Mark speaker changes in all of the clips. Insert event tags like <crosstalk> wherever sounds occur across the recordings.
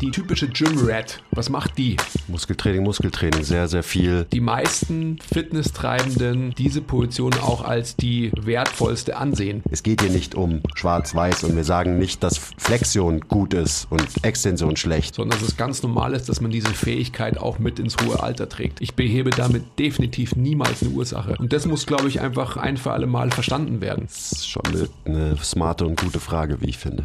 Speaker 1: Die typische Gym-Rat, was macht die?
Speaker 2: Muskeltraining, Muskeltraining, sehr, sehr viel.
Speaker 1: Die meisten Fitnesstreibenden diese Position auch als die wertvollste ansehen.
Speaker 2: Es geht hier nicht um Schwarz-Weiß und wir sagen nicht, dass Flexion gut ist und Extension schlecht.
Speaker 1: Sondern dass es ganz normal ist, dass man diese Fähigkeit auch mit ins hohe Alter trägt. Ich behebe damit definitiv niemals eine Ursache. Und das muss, glaube ich, einfach ein für alle Mal verstanden werden.
Speaker 2: Das ist schon eine, eine smarte und gute Frage, wie ich finde.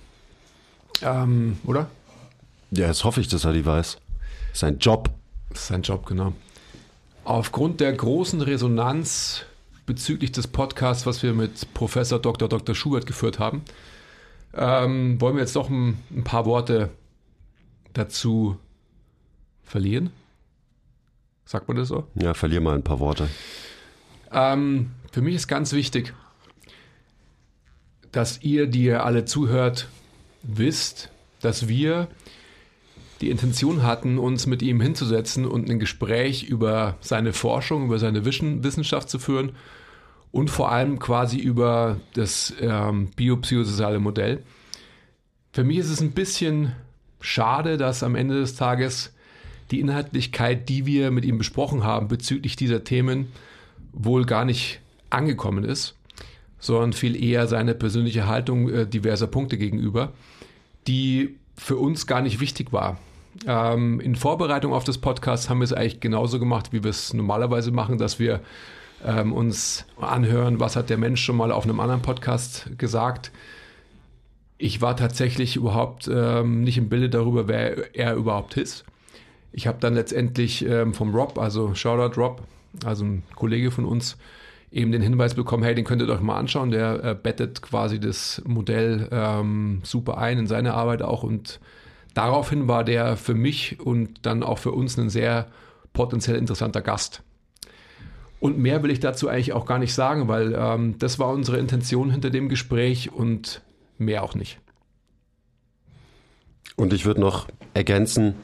Speaker 1: Ähm, oder?
Speaker 2: Ja, jetzt hoffe ich, dass er die weiß. Sein Job.
Speaker 1: Sein Job, genau. Aufgrund der großen Resonanz bezüglich des Podcasts, was wir mit Professor Dr. Dr. Schubert geführt haben, ähm, wollen wir jetzt doch ein, ein, paar Worte dazu verlieren. Sagt man das so?
Speaker 2: Ja, verlier mal ein paar Worte.
Speaker 1: Ähm, für mich ist ganz wichtig, dass ihr, die ihr alle zuhört, wisst, dass wir die Intention hatten, uns mit ihm hinzusetzen und ein Gespräch über seine Forschung, über seine Wissenschaft zu führen und vor allem quasi über das ähm, biopsychosoziale Modell. Für mich ist es ein bisschen schade, dass am Ende des Tages die Inhaltlichkeit, die wir mit ihm besprochen haben bezüglich dieser Themen, wohl gar nicht angekommen ist, sondern viel eher seine persönliche Haltung äh, diverser Punkte gegenüber, die für uns gar nicht wichtig war. Ähm, in Vorbereitung auf das Podcast haben wir es eigentlich genauso gemacht, wie wir es normalerweise machen, dass wir ähm, uns anhören, was hat der Mensch schon mal auf einem anderen Podcast gesagt. Ich war tatsächlich überhaupt ähm, nicht im Bilde darüber, wer er überhaupt ist. Ich habe dann letztendlich ähm, vom Rob, also Shoutout Rob, also ein Kollege von uns, eben den Hinweis bekommen, hey, den könnt ihr euch mal anschauen. Der äh, bettet quasi das Modell ähm, super ein in seine Arbeit auch und daraufhin war der für mich und dann auch für uns ein sehr potenziell interessanter Gast. Und mehr will ich dazu eigentlich auch gar nicht sagen, weil ähm, das war unsere Intention hinter dem Gespräch und mehr auch nicht.
Speaker 2: Und ich würde noch ergänzen,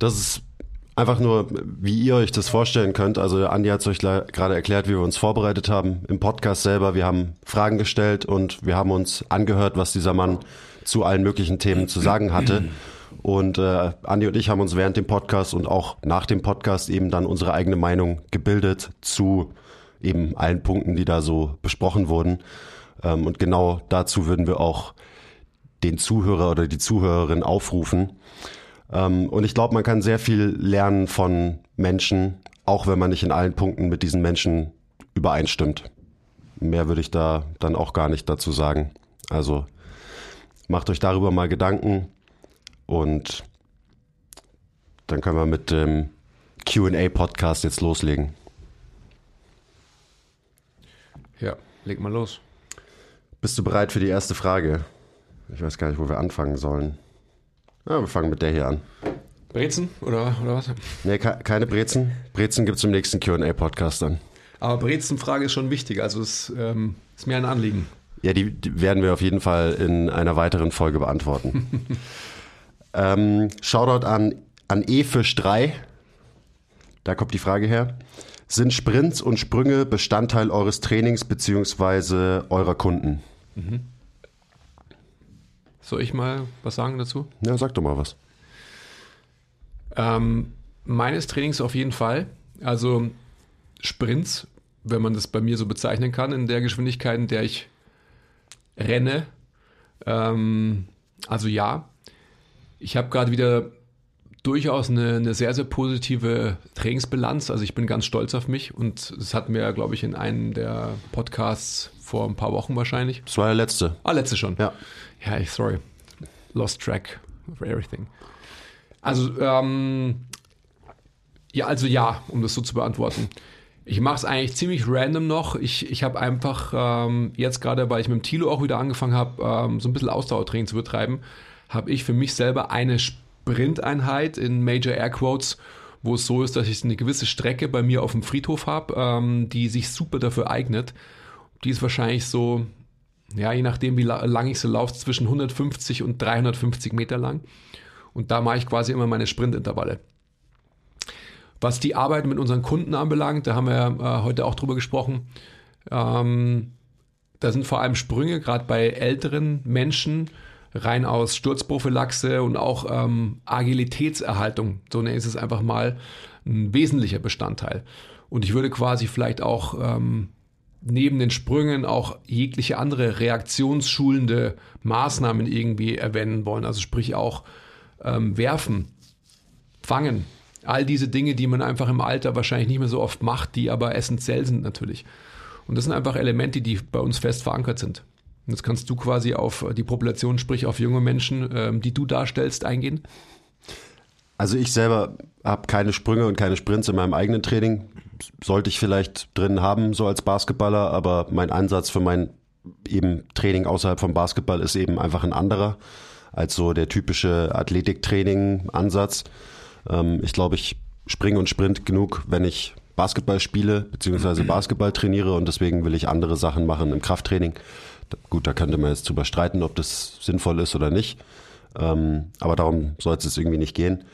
Speaker 2: dass es einfach nur, wie ihr euch das vorstellen könnt. Also Andi hat es euch gerade erklärt, wie wir uns vorbereitet haben im Podcast selber. Wir haben Fragen gestellt und wir haben uns angehört, was dieser Mann zu allen möglichen Themen zu sagen hatte. Und äh, Andi und ich haben uns während dem Podcast und auch nach dem Podcast eben dann unsere eigene Meinung gebildet zu eben allen Punkten, die da so besprochen wurden. Ähm, und genau dazu würden wir auch den Zuhörer oder die Zuhörerin aufrufen. Ähm, und ich glaube, man kann sehr viel lernen von Menschen, auch wenn man nicht in allen Punkten mit diesen Menschen übereinstimmt. Mehr würde ich da dann auch gar nicht dazu sagen. Also macht euch darüber mal Gedanken und dann können wir mit dem QA-Podcast jetzt loslegen.
Speaker 1: Ja, leg mal los.
Speaker 2: Bist du bereit für die erste Frage? Ich weiß gar nicht, wo wir anfangen sollen. Ja, wir fangen mit der hier an.
Speaker 1: Brezen oder, oder was?
Speaker 2: Nee, keine Brezen. Brezen gibt es im nächsten QA-Podcast dann.
Speaker 1: Aber Brezen-Frage ist schon wichtig, also es ähm, ist mir ein Anliegen.
Speaker 2: Ja, die, die werden wir auf jeden Fall in einer weiteren Folge beantworten. <laughs> Ähm, Shoutout an, an E-Fisch3. Da kommt die Frage her. Sind Sprints und Sprünge Bestandteil eures Trainings bzw. eurer Kunden? Mhm.
Speaker 1: Soll ich mal was sagen dazu?
Speaker 2: Ja, sag doch mal was.
Speaker 1: Ähm, meines Trainings auf jeden Fall. Also Sprints, wenn man das bei mir so bezeichnen kann, in der Geschwindigkeit, in der ich renne. Ähm, also ja, ich habe gerade wieder durchaus eine, eine, sehr, sehr positive Trainingsbilanz. Also ich bin ganz stolz auf mich und es hat mir, glaube ich, in einem der Podcasts vor ein paar Wochen wahrscheinlich.
Speaker 2: Das war der letzte.
Speaker 1: Ah, letzte schon.
Speaker 2: Ja.
Speaker 1: Ja, ich, sorry. Lost track of everything. Also, ähm, ja, also ja, um das so zu beantworten. Ich mache es eigentlich ziemlich random noch. Ich, ich habe einfach ähm, jetzt gerade, weil ich mit dem Tilo auch wieder angefangen habe, ähm, so ein bisschen Ausdauertraining zu betreiben, habe ich für mich selber eine Sprinteinheit in Major Air Quotes, wo es so ist, dass ich eine gewisse Strecke bei mir auf dem Friedhof habe, ähm, die sich super dafür eignet. Die ist wahrscheinlich so, ja, je nachdem, wie la lang ich so laufe, zwischen 150 und 350 Meter lang. Und da mache ich quasi immer meine Sprintintervalle. Was die Arbeit mit unseren Kunden anbelangt, da haben wir äh, heute auch drüber gesprochen, ähm, da sind vor allem Sprünge, gerade bei älteren Menschen, rein aus Sturzprophylaxe und auch ähm, Agilitätserhaltung, so nenne ich es einfach mal, ein wesentlicher Bestandteil. Und ich würde quasi vielleicht auch ähm, neben den Sprüngen auch jegliche andere reaktionsschulende Maßnahmen irgendwie erwähnen wollen. Also sprich auch ähm, werfen, fangen. All diese Dinge, die man einfach im Alter wahrscheinlich nicht mehr so oft macht, die aber essentiell sind natürlich. Und das sind einfach Elemente, die bei uns fest verankert sind. Und jetzt kannst du quasi auf die Population, sprich auf junge Menschen, ähm, die du darstellst, eingehen.
Speaker 2: Also ich selber habe keine Sprünge und keine Sprints in meinem eigenen Training. Sollte ich vielleicht drin haben, so als Basketballer, aber mein Ansatz für mein eben Training außerhalb vom Basketball ist eben einfach ein anderer als so der typische Athletiktraining-Ansatz. Ähm, ich glaube, ich springe und sprint genug, wenn ich Basketball spiele, beziehungsweise Basketball trainiere und deswegen will ich andere Sachen machen im Krafttraining. Gut, da könnte man jetzt drüber streiten, ob das sinnvoll ist oder nicht. Ähm, aber darum soll es irgendwie nicht gehen.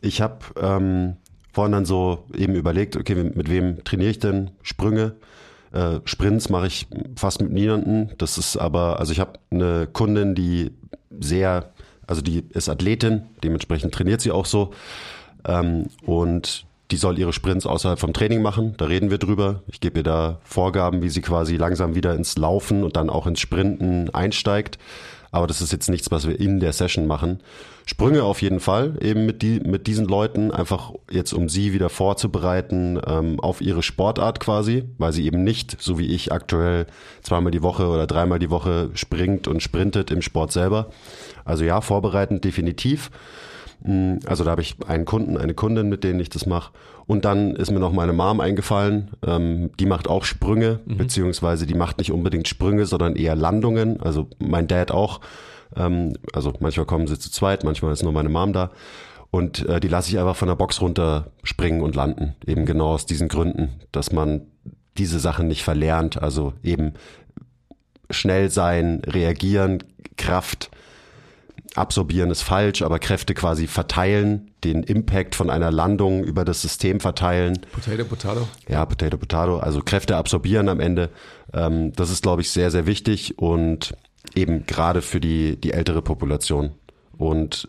Speaker 2: Ich habe ähm, vorhin dann so eben überlegt, okay, mit wem trainiere ich denn Sprünge? Äh, Sprints mache ich fast mit niemanden. Das ist aber, also ich habe eine Kundin, die sehr, also die ist Athletin, dementsprechend trainiert sie auch so. Ähm, und die soll ihre Sprints außerhalb vom Training machen. Da reden wir drüber. Ich gebe ihr da Vorgaben, wie sie quasi langsam wieder ins Laufen und dann auch ins Sprinten einsteigt. Aber das ist jetzt nichts, was wir in der Session machen. Sprünge auf jeden Fall, eben mit, die, mit diesen Leuten, einfach jetzt um sie wieder vorzubereiten ähm, auf ihre Sportart quasi, weil sie eben nicht, so wie ich aktuell, zweimal die Woche oder dreimal die Woche springt und sprintet im Sport selber. Also ja, vorbereitend definitiv. Mm, also da habe ich einen Kunden, eine Kundin, mit denen ich das mache. Und dann ist mir noch meine Mom eingefallen. Ähm, die macht auch Sprünge, mhm. beziehungsweise die macht nicht unbedingt Sprünge, sondern eher Landungen. Also mein Dad auch. Ähm, also manchmal kommen sie zu zweit, manchmal ist nur meine Mom da. Und äh, die lasse ich einfach von der Box runter springen und landen. Eben genau aus diesen Gründen, dass man diese Sachen nicht verlernt. Also eben schnell sein, reagieren, Kraft absorbieren ist falsch, aber Kräfte quasi verteilen, den Impact von einer Landung über das System verteilen.
Speaker 1: Potato, Potato.
Speaker 2: Ja, Potato, Potato. Also Kräfte absorbieren am Ende. Ähm, das ist, glaube ich, sehr, sehr wichtig und eben gerade für die, die ältere Population. Und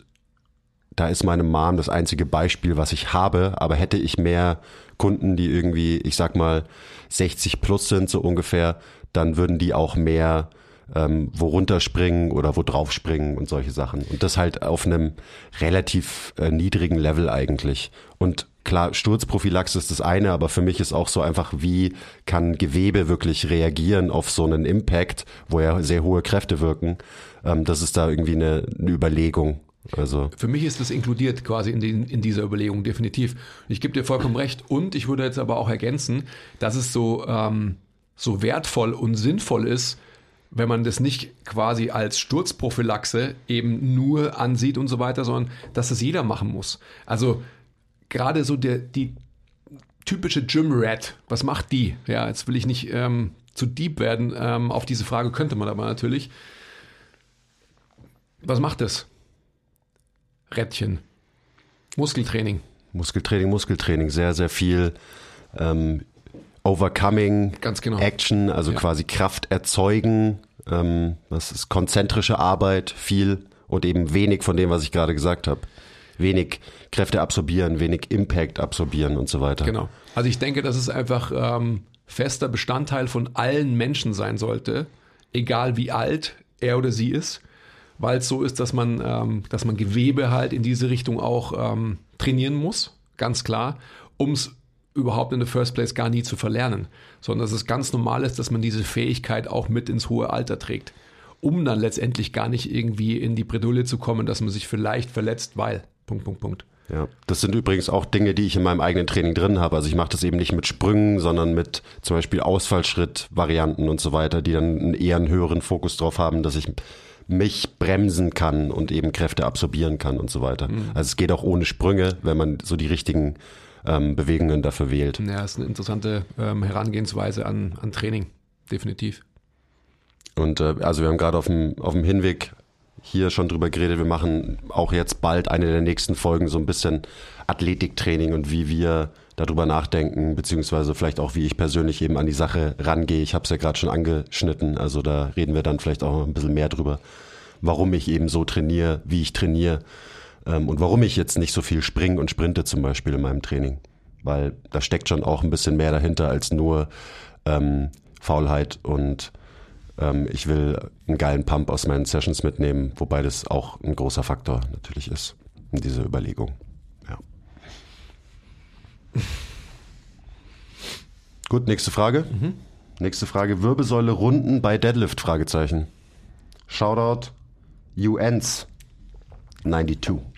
Speaker 2: da ist meine Mom das einzige Beispiel, was ich habe, aber hätte ich mehr Kunden, die irgendwie, ich sag mal, 60 plus sind, so ungefähr, dann würden die auch mehr ähm, wo runterspringen oder wo draufspringen und solche Sachen. Und das halt auf einem relativ äh, niedrigen Level eigentlich. Und klar, Sturzprophylaxe ist das eine, aber für mich ist auch so einfach, wie kann Gewebe wirklich reagieren auf so einen Impact, wo ja sehr hohe Kräfte wirken. Ähm, das ist da irgendwie eine, eine Überlegung. Also.
Speaker 1: Für mich ist das inkludiert quasi in, den, in dieser Überlegung, definitiv. Ich gebe dir vollkommen recht. Und ich würde jetzt aber auch ergänzen, dass es so, ähm, so wertvoll und sinnvoll ist, wenn man das nicht quasi als Sturzprophylaxe eben nur ansieht und so weiter, sondern dass das jeder machen muss. Also gerade so der, die typische Gym Rat, was macht die? Ja, jetzt will ich nicht ähm, zu deep werden. Ähm, auf diese Frage könnte man aber natürlich. Was macht das? Rädchen. Muskeltraining.
Speaker 2: Muskeltraining, Muskeltraining, sehr, sehr viel ähm, Overcoming,
Speaker 1: genau.
Speaker 2: Action, also ja. quasi Kraft erzeugen. Ähm, das ist konzentrische Arbeit, viel und eben wenig von dem, was ich gerade gesagt habe. Wenig Kräfte absorbieren, wenig Impact absorbieren und so weiter.
Speaker 1: Genau. Also ich denke, dass es einfach ähm, fester Bestandteil von allen Menschen sein sollte, egal wie alt er oder sie ist, weil es so ist, dass man, ähm, dass man Gewebe halt in diese Richtung auch ähm, trainieren muss, ganz klar, um es überhaupt in the first place gar nie zu verlernen, sondern dass es ganz normal ist, dass man diese Fähigkeit auch mit ins hohe Alter trägt, um dann letztendlich gar nicht irgendwie in die Bredouille zu kommen, dass man sich vielleicht verletzt, weil. Punkt, Punkt, Punkt.
Speaker 2: Ja, das sind übrigens auch Dinge, die ich in meinem eigenen Training drin habe. Also ich mache das eben nicht mit Sprüngen, sondern mit zum Beispiel Ausfallschritt-Varianten und so weiter, die dann einen eher einen höheren Fokus drauf haben, dass ich mich bremsen kann und eben Kräfte absorbieren kann und so weiter. Mhm. Also es geht auch ohne Sprünge, wenn man so die richtigen ähm, Bewegungen dafür wählt.
Speaker 1: Ja, das ist eine interessante ähm, Herangehensweise an, an Training, definitiv.
Speaker 2: Und äh, also wir haben gerade auf dem, auf dem Hinweg hier schon drüber geredet. Wir machen auch jetzt bald eine der nächsten Folgen so ein bisschen Athletiktraining und wie wir darüber nachdenken, beziehungsweise vielleicht auch, wie ich persönlich eben an die Sache rangehe. Ich habe es ja gerade schon angeschnitten, also da reden wir dann vielleicht auch ein bisschen mehr drüber, warum ich eben so trainiere, wie ich trainiere und warum ich jetzt nicht so viel springe und sprinte zum Beispiel in meinem Training. Weil da steckt schon auch ein bisschen mehr dahinter als nur ähm, Faulheit und ähm, ich will einen geilen Pump aus meinen Sessions mitnehmen, wobei das auch ein großer Faktor natürlich ist in dieser Überlegung. Ja. <laughs> Gut, nächste Frage. Mhm. Nächste Frage: Wirbelsäule runden bei Deadlift? Fragezeichen. Shoutout UNs 92.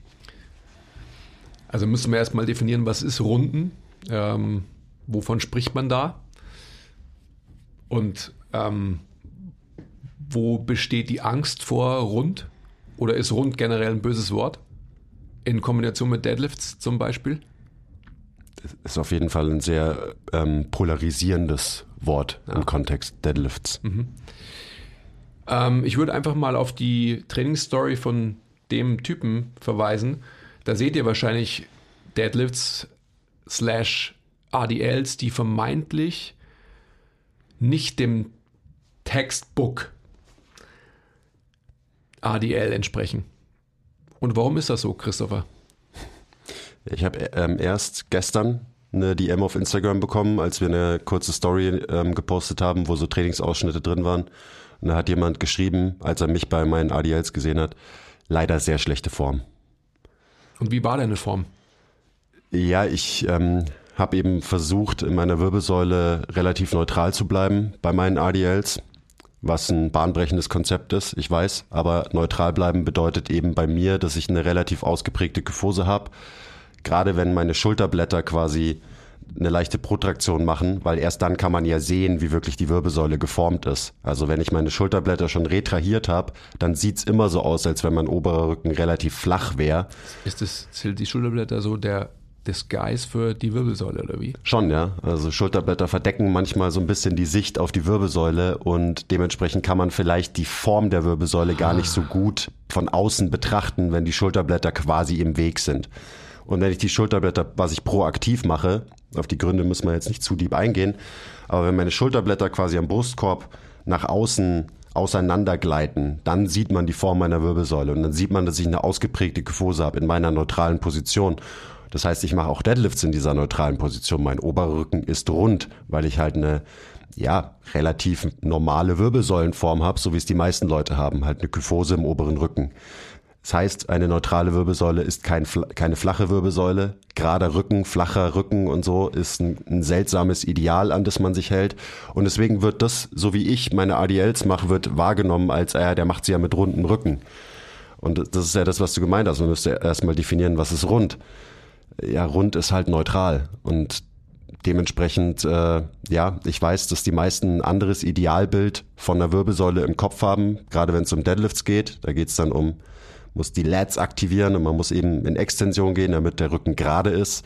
Speaker 1: Also müssen wir erstmal definieren, was ist Runden? Ähm, wovon spricht man da? Und ähm, wo besteht die Angst vor rund? Oder ist rund generell ein böses Wort? In Kombination mit Deadlifts zum Beispiel?
Speaker 2: Das ist auf jeden Fall ein sehr ähm, polarisierendes Wort ja. im Kontext Deadlifts. Mhm.
Speaker 1: Ähm, ich würde einfach mal auf die Trainingsstory von dem Typen verweisen. Da seht ihr wahrscheinlich Deadlifts slash ADLs, die vermeintlich nicht dem Textbook ADL entsprechen. Und warum ist das so, Christopher?
Speaker 2: Ich habe ähm, erst gestern eine DM auf Instagram bekommen, als wir eine kurze Story ähm, gepostet haben, wo so Trainingsausschnitte drin waren. Und da hat jemand geschrieben, als er mich bei meinen ADLs gesehen hat, leider sehr schlechte Form.
Speaker 1: Und wie war deine Form?
Speaker 2: Ja, ich ähm, habe eben versucht, in meiner Wirbelsäule relativ neutral zu bleiben bei meinen ADLs was ein bahnbrechendes Konzept ist, ich weiß, aber neutral bleiben bedeutet eben bei mir, dass ich eine relativ ausgeprägte Kyphose habe. Gerade wenn meine Schulterblätter quasi eine leichte Protraktion machen, weil erst dann kann man ja sehen, wie wirklich die Wirbelsäule geformt ist. Also wenn ich meine Schulterblätter schon retrahiert habe, dann sieht's immer so aus, als wenn mein oberer Rücken relativ flach wäre.
Speaker 1: Ist das, sind die Schulterblätter so der Disguise für die Wirbelsäule oder wie?
Speaker 2: Schon, ja. Also Schulterblätter verdecken manchmal so ein bisschen die Sicht auf die Wirbelsäule und dementsprechend kann man vielleicht die Form der Wirbelsäule gar nicht so gut von außen betrachten, wenn die Schulterblätter quasi im Weg sind. Und wenn ich die Schulterblätter, was ich proaktiv mache, auf die Gründe müssen wir jetzt nicht zu deep eingehen, aber wenn meine Schulterblätter quasi am Brustkorb nach außen auseinandergleiten, dann sieht man die Form meiner Wirbelsäule und dann sieht man, dass ich eine ausgeprägte Kyphose habe in meiner neutralen Position. Das heißt, ich mache auch Deadlifts in dieser neutralen Position. Mein Oberrücken ist rund, weil ich halt eine ja, relativ normale Wirbelsäulenform habe, so wie es die meisten Leute haben, halt eine Kyphose im oberen Rücken. Das heißt, eine neutrale Wirbelsäule ist kein, keine flache Wirbelsäule. Gerader Rücken, flacher Rücken und so ist ein, ein, seltsames Ideal, an das man sich hält. Und deswegen wird das, so wie ich meine ADLs mache, wird wahrgenommen als, äh, der macht sie ja mit runden Rücken. Und das ist ja das, was du gemeint hast. Man müsste erstmal definieren, was ist rund ja, rund ist halt neutral. Und dementsprechend, äh, ja, ich weiß, dass die meisten ein anderes Idealbild von der Wirbelsäule im Kopf haben, gerade wenn es um Deadlifts geht. Da geht es dann um, muss die Lats aktivieren und man muss eben in Extension gehen, damit der Rücken gerade ist.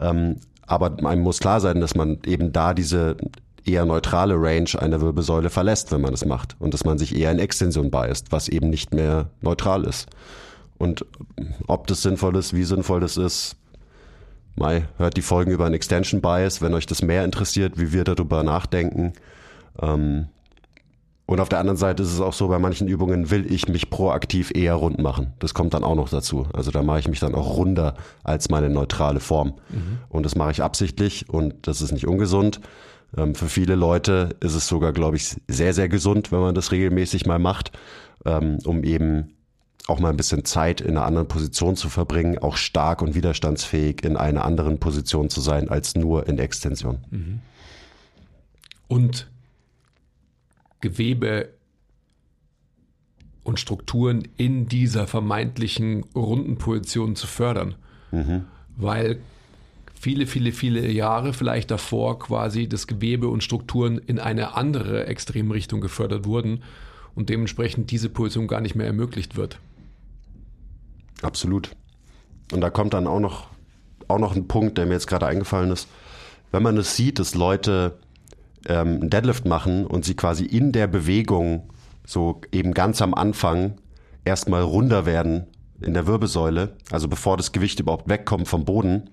Speaker 2: Ähm, aber einem muss klar sein, dass man eben da diese eher neutrale Range einer Wirbelsäule verlässt, wenn man es macht. Und dass man sich eher in Extension beißt, was eben nicht mehr neutral ist. Und ob das sinnvoll ist, wie sinnvoll das ist, Mai, hört die Folgen über einen Extension Bias, wenn euch das mehr interessiert, wie wir darüber nachdenken. Ähm, und auf der anderen Seite ist es auch so, bei manchen Übungen will ich mich proaktiv eher rund machen. Das kommt dann auch noch dazu. Also da mache ich mich dann auch runder als meine neutrale Form. Mhm. Und das mache ich absichtlich und das ist nicht ungesund. Ähm, für viele Leute ist es sogar, glaube ich, sehr, sehr gesund, wenn man das regelmäßig mal macht, ähm, um eben auch mal ein bisschen Zeit in einer anderen Position zu verbringen, auch stark und widerstandsfähig in einer anderen Position zu sein als nur in Extension. Mhm.
Speaker 1: Und Gewebe und Strukturen in dieser vermeintlichen runden Position zu fördern. Mhm. Weil viele, viele, viele Jahre vielleicht davor quasi das Gewebe und Strukturen in eine andere Extremrichtung gefördert wurden und dementsprechend diese Position gar nicht mehr ermöglicht wird.
Speaker 2: Absolut. Und da kommt dann auch noch, auch noch ein Punkt, der mir jetzt gerade eingefallen ist. Wenn man es sieht, dass Leute ähm, einen Deadlift machen und sie quasi in der Bewegung so eben ganz am Anfang erstmal runder werden in der Wirbelsäule, also bevor das Gewicht überhaupt wegkommt vom Boden.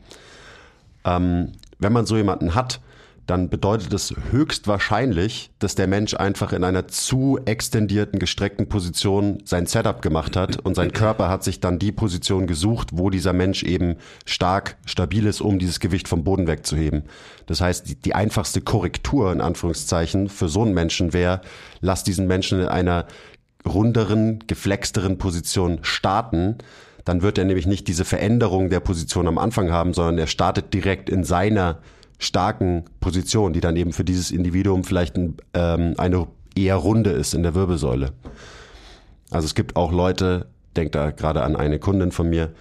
Speaker 2: Ähm, wenn man so jemanden hat, dann bedeutet es höchstwahrscheinlich, dass der Mensch einfach in einer zu extendierten, gestreckten Position sein Setup gemacht hat und sein Körper hat sich dann die Position gesucht, wo dieser Mensch eben stark stabil ist, um dieses Gewicht vom Boden wegzuheben. Das heißt, die, die einfachste Korrektur in Anführungszeichen für so einen Menschen wäre, lass diesen Menschen in einer runderen, geflexteren Position starten, dann wird er nämlich nicht diese Veränderung der Position am Anfang haben, sondern er startet direkt in seiner starken Position, die dann eben für dieses Individuum vielleicht ein, ähm, eine eher runde ist in der Wirbelsäule. Also es gibt auch Leute, denkt da gerade an eine Kundin von mir,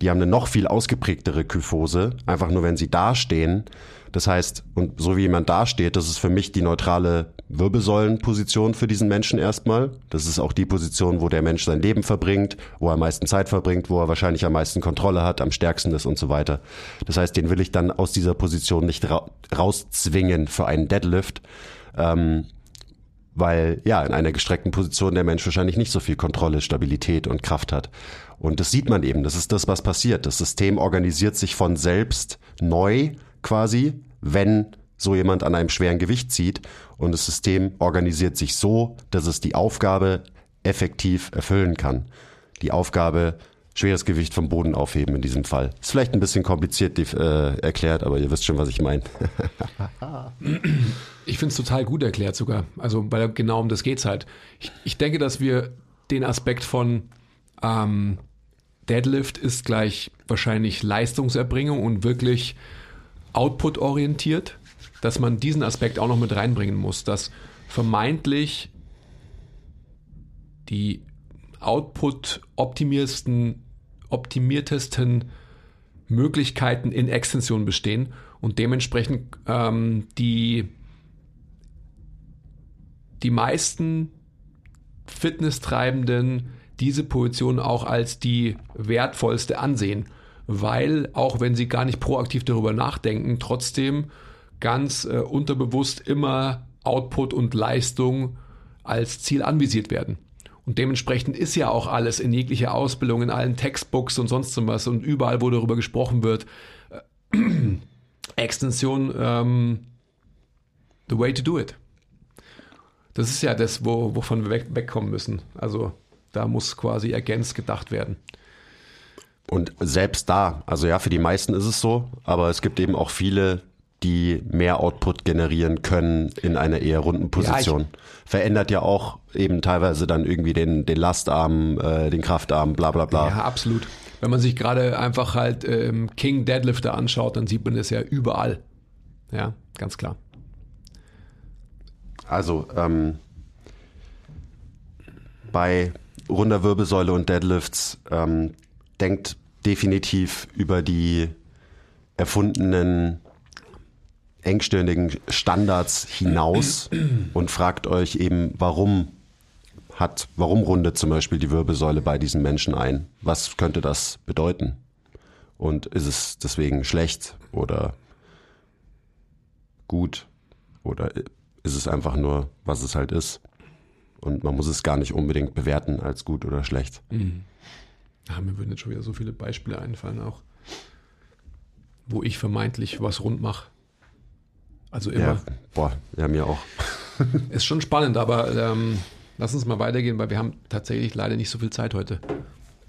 Speaker 2: die haben eine noch viel ausgeprägtere Kyphose, einfach nur wenn sie dastehen. Das heißt, und so wie jemand dasteht, das ist für mich die neutrale Wirbelsäulenposition für diesen Menschen erstmal. Das ist auch die Position, wo der Mensch sein Leben verbringt, wo er am meisten Zeit verbringt, wo er wahrscheinlich am meisten Kontrolle hat, am stärksten ist und so weiter. Das heißt, den will ich dann aus dieser Position nicht ra rauszwingen für einen Deadlift. Ähm, weil ja in einer gestreckten Position der Mensch wahrscheinlich nicht so viel Kontrolle, Stabilität und Kraft hat. Und das sieht man eben, das ist das, was passiert. Das System organisiert sich von selbst neu quasi, wenn so jemand an einem schweren Gewicht zieht und das System organisiert sich so, dass es die Aufgabe effektiv erfüllen kann. Die Aufgabe schweres Gewicht vom Boden aufheben in diesem Fall. Ist vielleicht ein bisschen kompliziert äh, erklärt, aber ihr wisst schon, was ich meine. <laughs>
Speaker 1: ich finde es total gut erklärt sogar. Also, weil genau um das geht es halt. Ich, ich, denke, dass wir den Aspekt von ähm, Deadlift ist gleich wahrscheinlich Leistungserbringung und wirklich output-orientiert, dass man diesen Aspekt auch noch mit reinbringen muss, dass vermeintlich die output-optimiertesten optimiertesten Möglichkeiten in Extension bestehen und dementsprechend ähm, die, die meisten Fitnesstreibenden diese Position auch als die wertvollste ansehen, weil auch wenn sie gar nicht proaktiv darüber nachdenken, trotzdem ganz äh, unterbewusst immer Output und Leistung als Ziel anvisiert werden. Und dementsprechend ist ja auch alles in jeglicher Ausbildung, in allen Textbooks und sonst was und überall, wo darüber gesprochen wird, äh, <clears throat> Extension, ähm, the way to do it. Das ist ja das, wo, wovon wir weg, wegkommen müssen. Also da muss quasi ergänzt gedacht werden.
Speaker 2: Und selbst da, also ja, für die meisten ist es so, aber es gibt eben auch viele, die mehr Output generieren können in einer eher runden Position. Ja, Verändert ja auch eben teilweise dann irgendwie den, den Lastarm, äh, den Kraftarm, bla bla bla.
Speaker 1: Ja, absolut. Wenn man sich gerade einfach halt ähm, King Deadlifter anschaut, dann sieht man das ja überall. Ja, ganz klar.
Speaker 2: Also ähm, bei runder Wirbelsäule und Deadlifts ähm, denkt definitiv über die erfundenen engstirnigen Standards hinaus <clears throat> und fragt euch eben, warum hat, warum rundet zum Beispiel die Wirbelsäule bei diesen Menschen ein? Was könnte das bedeuten? Und ist es deswegen schlecht oder gut? Oder ist es einfach nur, was es halt ist? Und man muss es gar nicht unbedingt bewerten als gut oder schlecht. Mhm.
Speaker 1: Ja, mir würden jetzt schon wieder so viele Beispiele einfallen, auch wo ich vermeintlich was rund mache. Also immer.
Speaker 2: Ja, boah, ja, mir auch. <laughs>
Speaker 1: ist schon spannend, aber ähm, lass uns mal weitergehen, weil wir haben tatsächlich leider nicht so viel Zeit heute.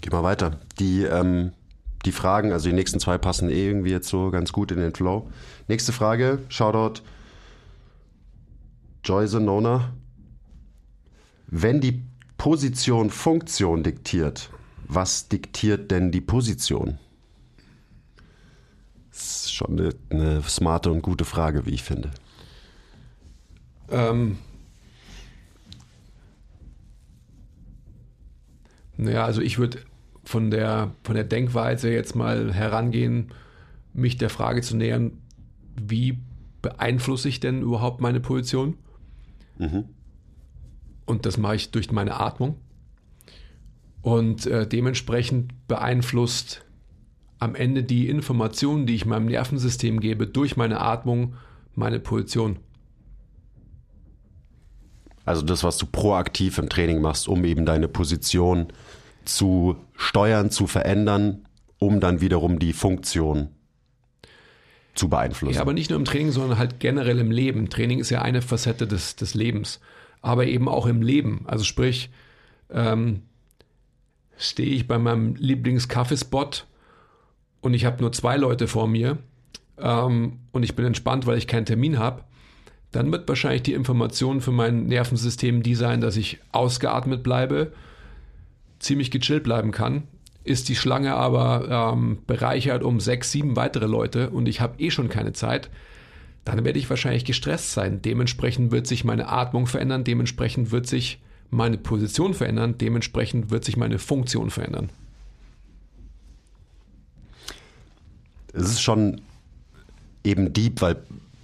Speaker 2: Geh mal weiter. Die, ähm, die Fragen, also die nächsten zwei passen eh irgendwie jetzt so ganz gut in den Flow. Nächste Frage, Shoutout Joyce Nona. Wenn die Position Funktion diktiert, was diktiert denn die Position? Das ist schon eine, eine smarte und gute Frage, wie ich finde.
Speaker 1: Ähm, naja, also ich würde von der, von der Denkweise jetzt mal herangehen, mich der Frage zu nähern, wie beeinflusse ich denn überhaupt meine Position? Mhm. Und das mache ich durch meine Atmung. Und äh, dementsprechend beeinflusst am Ende die Informationen, die ich meinem Nervensystem gebe, durch meine Atmung meine Position.
Speaker 2: Also das, was du proaktiv im Training machst, um eben deine Position zu steuern, zu verändern, um dann wiederum die Funktion zu beeinflussen.
Speaker 1: Ja, aber nicht nur im Training, sondern halt generell im Leben. Training ist ja eine Facette des, des Lebens, aber eben auch im Leben. Also sprich, ähm, stehe ich bei meinem Lieblingskaffeespot und ich habe nur zwei Leute vor mir ähm, und ich bin entspannt, weil ich keinen Termin habe, dann wird wahrscheinlich die Information für mein Nervensystem die sein, dass ich ausgeatmet bleibe, ziemlich gechillt bleiben kann. Ist die Schlange aber ähm, bereichert um sechs, sieben weitere Leute und ich habe eh schon keine Zeit, dann werde ich wahrscheinlich gestresst sein. Dementsprechend wird sich meine Atmung verändern, dementsprechend wird sich meine Position verändern, dementsprechend wird sich meine Funktion verändern.
Speaker 2: es ist schon eben deep, weil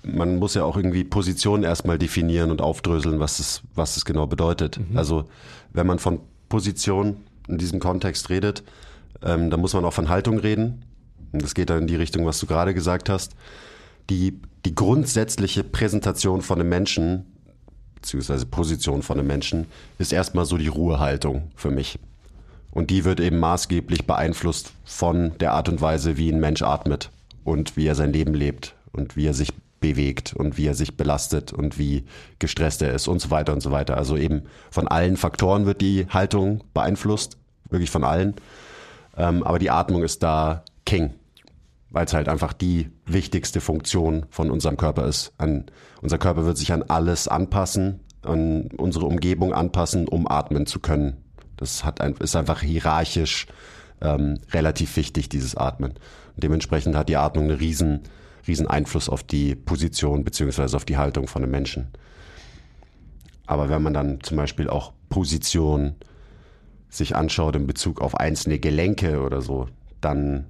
Speaker 2: man muss ja auch irgendwie Positionen erstmal definieren und aufdröseln, was es, was es genau bedeutet. Mhm. Also wenn man von Position in diesem Kontext redet, ähm, dann muss man auch von Haltung reden. Und das geht dann in die Richtung, was du gerade gesagt hast. Die, die grundsätzliche Präsentation von einem Menschen, beziehungsweise Position von einem Menschen, ist erstmal so die Ruhehaltung für mich. Und die wird eben maßgeblich beeinflusst von der Art und Weise, wie ein Mensch atmet und wie er sein Leben lebt und wie er sich bewegt und wie er sich belastet und wie gestresst er ist und so weiter und so weiter. Also eben von allen Faktoren wird die Haltung beeinflusst, wirklich von allen. Ähm, aber die Atmung ist da King, weil es halt einfach die wichtigste Funktion von unserem Körper ist. An, unser Körper wird sich an alles anpassen, an unsere Umgebung anpassen, um atmen zu können. Das hat ein, ist einfach hierarchisch ähm, relativ wichtig, dieses Atmen. Und dementsprechend hat die Atmung einen riesen, riesen Einfluss auf die Position beziehungsweise auf die Haltung von einem Menschen. Aber wenn man dann zum Beispiel auch Position sich anschaut in Bezug auf einzelne Gelenke oder so, dann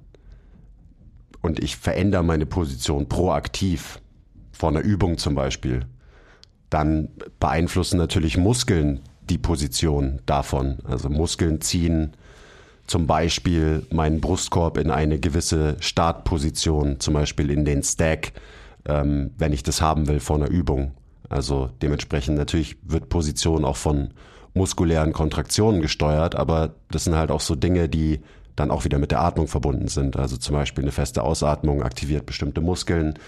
Speaker 2: und ich verändere meine Position proaktiv vor einer Übung zum Beispiel, dann beeinflussen natürlich Muskeln die Position davon. Also Muskeln ziehen zum Beispiel meinen Brustkorb in eine gewisse Startposition, zum Beispiel in den Stack, ähm, wenn ich das haben will vor einer Übung. Also dementsprechend natürlich wird Position auch von muskulären Kontraktionen gesteuert, aber das sind halt auch so Dinge, die dann auch wieder mit der Atmung verbunden sind. Also zum Beispiel eine feste Ausatmung aktiviert bestimmte Muskeln.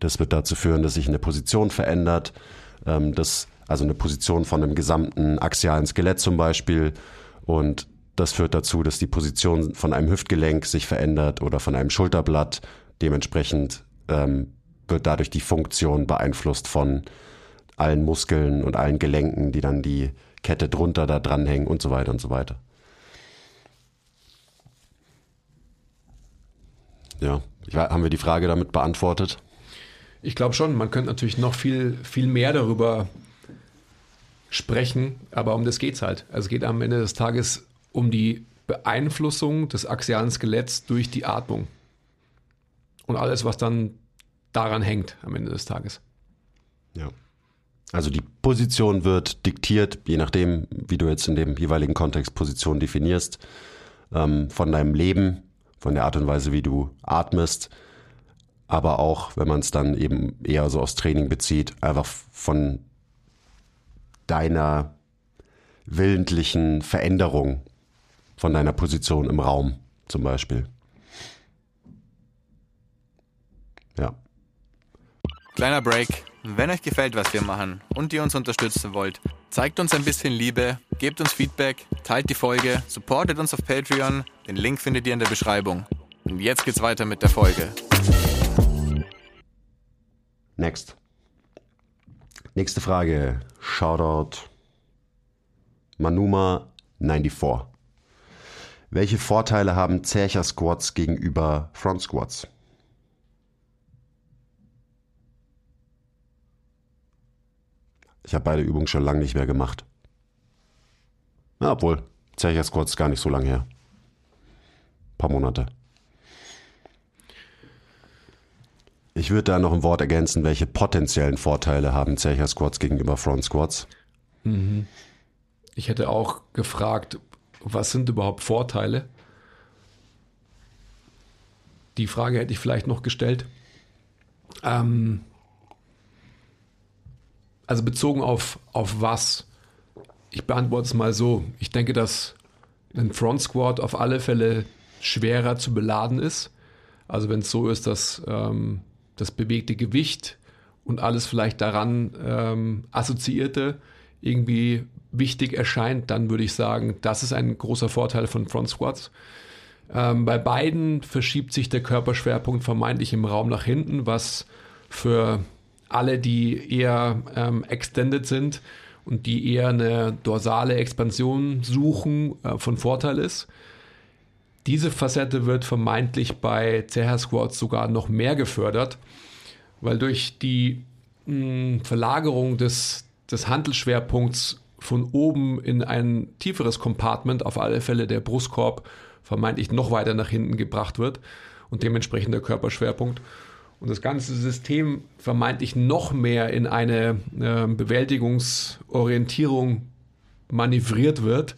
Speaker 2: Das wird dazu führen, dass sich eine Position verändert. Ähm, das also eine Position von einem gesamten axialen Skelett zum Beispiel. Und das führt dazu, dass die Position von einem Hüftgelenk sich verändert oder von einem Schulterblatt. Dementsprechend ähm, wird dadurch die Funktion beeinflusst von allen Muskeln und allen Gelenken, die dann die Kette drunter da dranhängen und so weiter und so weiter. Ja, haben wir die Frage damit beantwortet?
Speaker 1: Ich glaube schon, man könnte natürlich noch viel, viel mehr darüber sprechen, aber um das geht es halt. Also es geht am Ende des Tages um die Beeinflussung des axialen Skeletts durch die Atmung. Und alles, was dann daran hängt am Ende des Tages.
Speaker 2: Ja. Also die Position wird diktiert, je nachdem, wie du jetzt in dem jeweiligen Kontext Position definierst, ähm, von deinem Leben, von der Art und Weise, wie du atmest, aber auch, wenn man es dann eben eher so aus Training bezieht, einfach von deiner willentlichen Veränderung von deiner Position im Raum zum Beispiel. Ja.
Speaker 3: Kleiner Break. Wenn euch gefällt, was wir machen und ihr uns unterstützen wollt, zeigt uns ein bisschen Liebe, gebt uns Feedback, teilt die Folge, supportet uns auf Patreon. Den Link findet ihr in der Beschreibung. Und jetzt geht's weiter mit der Folge.
Speaker 2: Next. Nächste Frage. Shoutout Manuma 94. Welche Vorteile haben Zercher Squats gegenüber Front Squats? Ich habe beide Übungen schon lange nicht mehr gemacht. Ja, obwohl, Zercher Squats gar nicht so lange her. Ein paar Monate. Ich würde da noch ein Wort ergänzen, welche potenziellen Vorteile haben Zercher Squats gegenüber Front Squats?
Speaker 1: Mhm. Ich hätte auch gefragt, was sind überhaupt Vorteile? Die Frage hätte ich vielleicht noch gestellt. Ähm, also bezogen auf, auf was? Ich beantworte es mal so. Ich denke, dass ein Front Squat auf alle Fälle schwerer zu beladen ist. Also wenn es so ist, dass ähm, das bewegte Gewicht und alles vielleicht daran ähm, assoziierte irgendwie wichtig erscheint, dann würde ich sagen, das ist ein großer Vorteil von Front Squats. Ähm, bei beiden verschiebt sich der Körperschwerpunkt vermeintlich im Raum nach hinten, was für alle, die eher ähm, extended sind und die eher eine dorsale Expansion suchen, äh, von Vorteil ist. Diese Facette wird vermeintlich bei CR Squats sogar noch mehr gefördert, weil durch die mh, Verlagerung des, des Handelschwerpunkts von oben in ein tieferes Compartment, auf alle Fälle der Brustkorb, vermeintlich noch weiter nach hinten gebracht wird und dementsprechend der Körperschwerpunkt. Und das ganze System vermeintlich noch mehr in eine äh, Bewältigungsorientierung manövriert wird,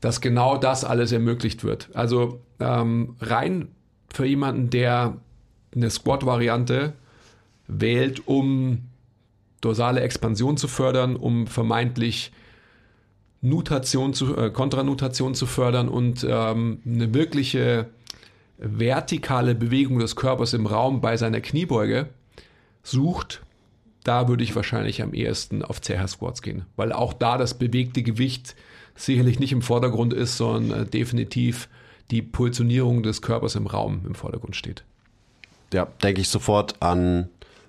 Speaker 1: dass genau das alles ermöglicht wird. Also ähm, rein für jemanden, der eine Squat-Variante wählt, um dorsale Expansion zu fördern, um vermeintlich Nutation zu, äh, Kontranutation zu fördern und ähm, eine wirkliche vertikale Bewegung des Körpers im Raum bei seiner Kniebeuge sucht, da würde ich wahrscheinlich am ehesten auf CH Squats gehen, weil auch da das bewegte Gewicht sicherlich nicht im Vordergrund ist, sondern äh, definitiv die Positionierung des Körpers im Raum im Vordergrund steht.
Speaker 2: Ja, denke ich sofort an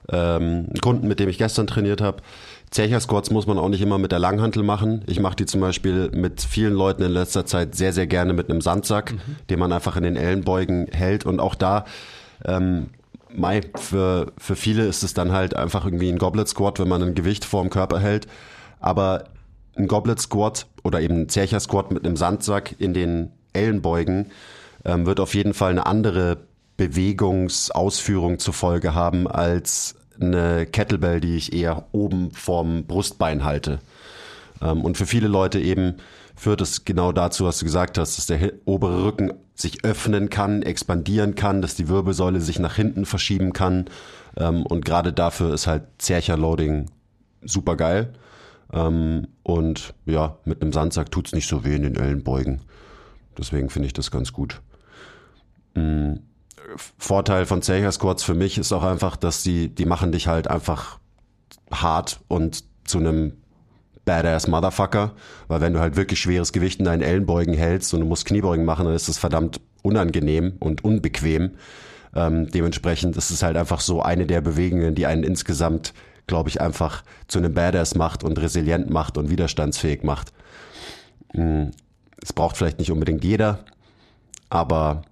Speaker 2: ähm, einen Kunden, mit dem ich gestern trainiert habe. Zercher Squats muss man auch nicht immer mit der Langhantel machen. Ich mache die zum Beispiel mit vielen Leuten in letzter Zeit sehr, sehr gerne mit einem Sandsack, mhm. den man einfach in den Ellenbeugen hält. Und auch da, ähm, Mai, für, für viele ist es dann halt einfach irgendwie ein Goblet Squat, wenn man ein Gewicht vorm Körper hält. Aber ein Goblet Squat oder eben ein Zercher Squat mit einem Sandsack in den Ellenbeugen ähm, wird auf jeden Fall eine andere Bewegungsausführung zur Folge haben als eine Kettlebell, die ich eher oben vorm Brustbein halte. Ähm, und für viele Leute eben führt es genau dazu, was du gesagt hast, dass der obere Rücken sich öffnen kann, expandieren kann, dass die Wirbelsäule sich nach hinten verschieben kann. Ähm, und gerade dafür ist halt Zercher Loading super geil. Ähm, und ja, mit einem Sandsack tut's nicht so weh in den Ellenbeugen. Deswegen finde ich das ganz gut. Mhm. Vorteil von Zercher Squats für mich ist auch einfach, dass die, die machen dich halt einfach hart und zu einem Badass Motherfucker, weil wenn du halt wirklich schweres Gewicht in deinen Ellenbeugen hältst und du musst Kniebeugen machen, dann ist das verdammt unangenehm und unbequem. Ähm, dementsprechend ist es halt einfach so eine der Bewegungen, die einen insgesamt, glaube ich, einfach zu einem Badass macht und resilient macht und widerstandsfähig macht. Hm, es braucht vielleicht nicht unbedingt jeder, aber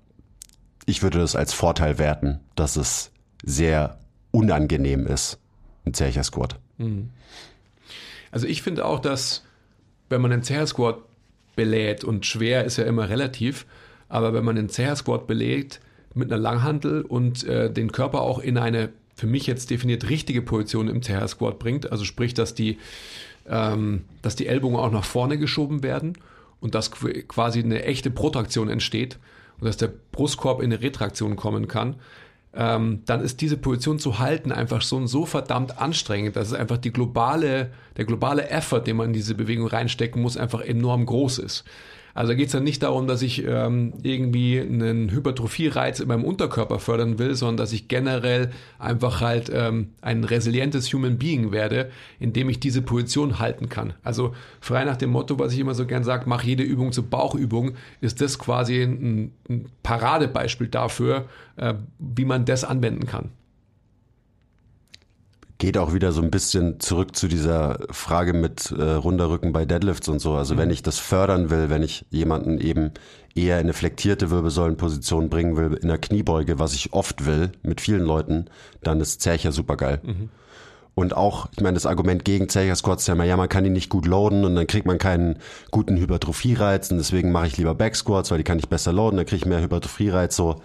Speaker 2: ich würde das als Vorteil werten, dass es sehr unangenehm ist, ein Zercher Squat. Mhm.
Speaker 1: Also ich finde auch, dass wenn man einen Zercher Squat belädt und schwer ist ja immer relativ, aber wenn man einen Zercher Squat belädt mit einer Langhantel und äh, den Körper auch in eine für mich jetzt definiert richtige Position im Zercher Squat bringt, also sprich, dass die, ähm, dass die Ellbogen auch nach vorne geschoben werden und dass quasi eine echte Protraktion entsteht, und dass der Brustkorb in eine Retraktion kommen kann, ähm, dann ist diese Position zu halten einfach so, so verdammt anstrengend, dass es einfach die globale, der globale Effort, den man in diese Bewegung reinstecken muss, einfach enorm groß ist. Also da geht es dann nicht darum, dass ich ähm, irgendwie einen Hypertrophie-Reiz in meinem Unterkörper fördern will, sondern dass ich generell einfach halt ähm, ein resilientes Human Being werde, indem ich diese Position halten kann. Also frei nach dem Motto, was ich immer so gern sage, mach jede Übung zur Bauchübung, ist das quasi ein, ein Paradebeispiel dafür, äh, wie man das anwenden kann.
Speaker 2: Geht auch wieder so ein bisschen zurück zu dieser Frage mit äh, runder Rücken bei Deadlifts und so. Also mhm. wenn ich das fördern will, wenn ich jemanden eben eher in eine flektierte Wirbelsäulenposition bringen will, in der Kniebeuge, was ich oft will, mit vielen Leuten, dann ist Zercher super geil. Mhm. Und auch, ich meine, das Argument gegen Zercher Squats ist ja immer, ja, man kann ihn nicht gut loaden und dann kriegt man keinen guten Hypertrophie-Reiz und deswegen mache ich lieber Back Squats, weil die kann ich besser loaden, dann kriege ich mehr Hypertrophie-Reiz, so.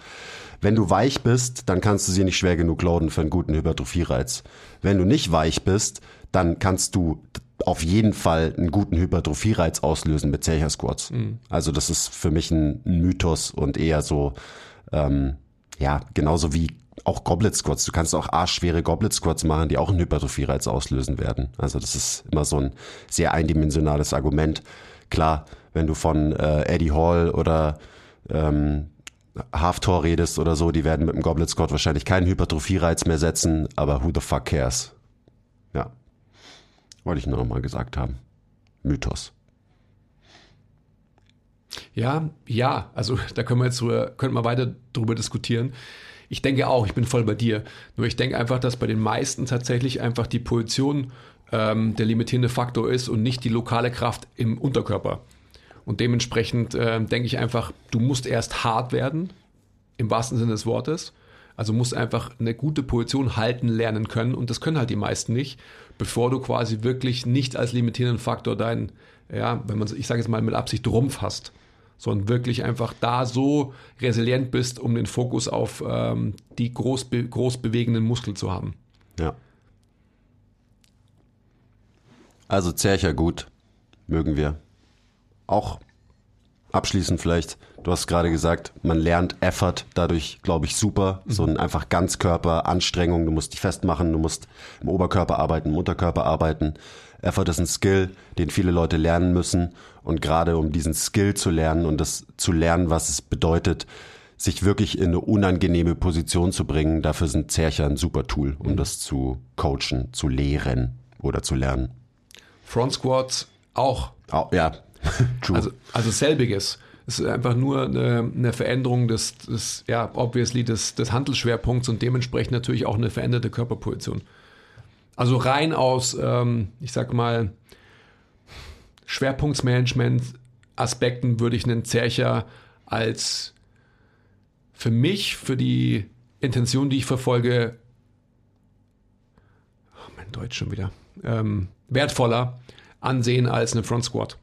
Speaker 2: Wenn du weich bist, dann kannst du sie nicht schwer genug loaden für einen guten Hypertrophie-Reiz. Wenn du nicht weich bist, dann kannst du auf jeden Fall einen guten Hypertrophie-Reiz auslösen mit Zercher Squats. Mhm. Also das ist für mich ein, Mythos und eher so, ähm, ja, genauso wie auch Goblet Squats. Du kannst auch arschschwere Goblet Squats machen, die auch einen Hypertrophie-Reiz auslösen werden. Also das ist immer so ein sehr eindimensionales Argument. Klar, wenn du von äh, Eddie Hall oder ähm, Halftor redest oder so, die werden mit dem Goblet Squat wahrscheinlich keinen Hypertrophie-Reiz mehr setzen, aber who the fuck cares? Ja. Wollte ich nur noch mal gesagt haben. Mythos.
Speaker 1: Ja, ja, also <laughs> da können wir jetzt drüber, können wir weiter drüber diskutieren. Ich denke auch, ich bin voll bei dir. Nur ich denke einfach, dass bei den meisten tatsächlich einfach die Position ähm, der limitierende Faktor ist und nicht die lokale Kraft im Unterkörper. Und dementsprechend äh, denke ich einfach, du musst erst hart werden, im wahrsten Sinne des Wortes. Also musst einfach eine gute Position halten lernen können und das können halt die meisten nicht, bevor du quasi wirklich nicht als limitierenden Faktor deinen, ja, wenn man, ich sage jetzt mal mit Absicht Rumpf hast, sondern wirklich einfach da so resilient bist, um den Fokus auf ähm, die groß, groß bewegenden Muskeln zu haben.
Speaker 2: Ja. Also Zercher gut, mögen wir auch abschließend vielleicht, du hast gerade gesagt, man lernt Effort dadurch, glaube ich, super. Mhm. So ein einfach Ganzkörper, Anstrengung, du musst dich festmachen, du musst im Oberkörper arbeiten, im Unterkörper arbeiten. Effort ist ein Skill, den viele Leute lernen müssen. Und gerade um diesen Skill zu lernen und das zu lernen, was es bedeutet, sich wirklich in eine unangenehme Position zu bringen, dafür sind Zercher ein super Tool, um mhm. das zu coachen, zu lehren oder zu lernen.
Speaker 1: Front Squats auch.
Speaker 2: Oh, ja, <laughs>
Speaker 1: True. Also, also selbiges. Es ist einfach nur eine, eine Veränderung des, des, ja, obviously des, des Handelsschwerpunkts und dementsprechend natürlich auch eine veränderte Körperposition. Also rein aus, ähm, ich sag mal, Schwerpunktsmanagement-Aspekten würde ich einen Zercher als für mich, für die Intention, die ich verfolge, oh, mein Deutsch schon wieder, ähm, wertvoller ansehen als eine Front Squat.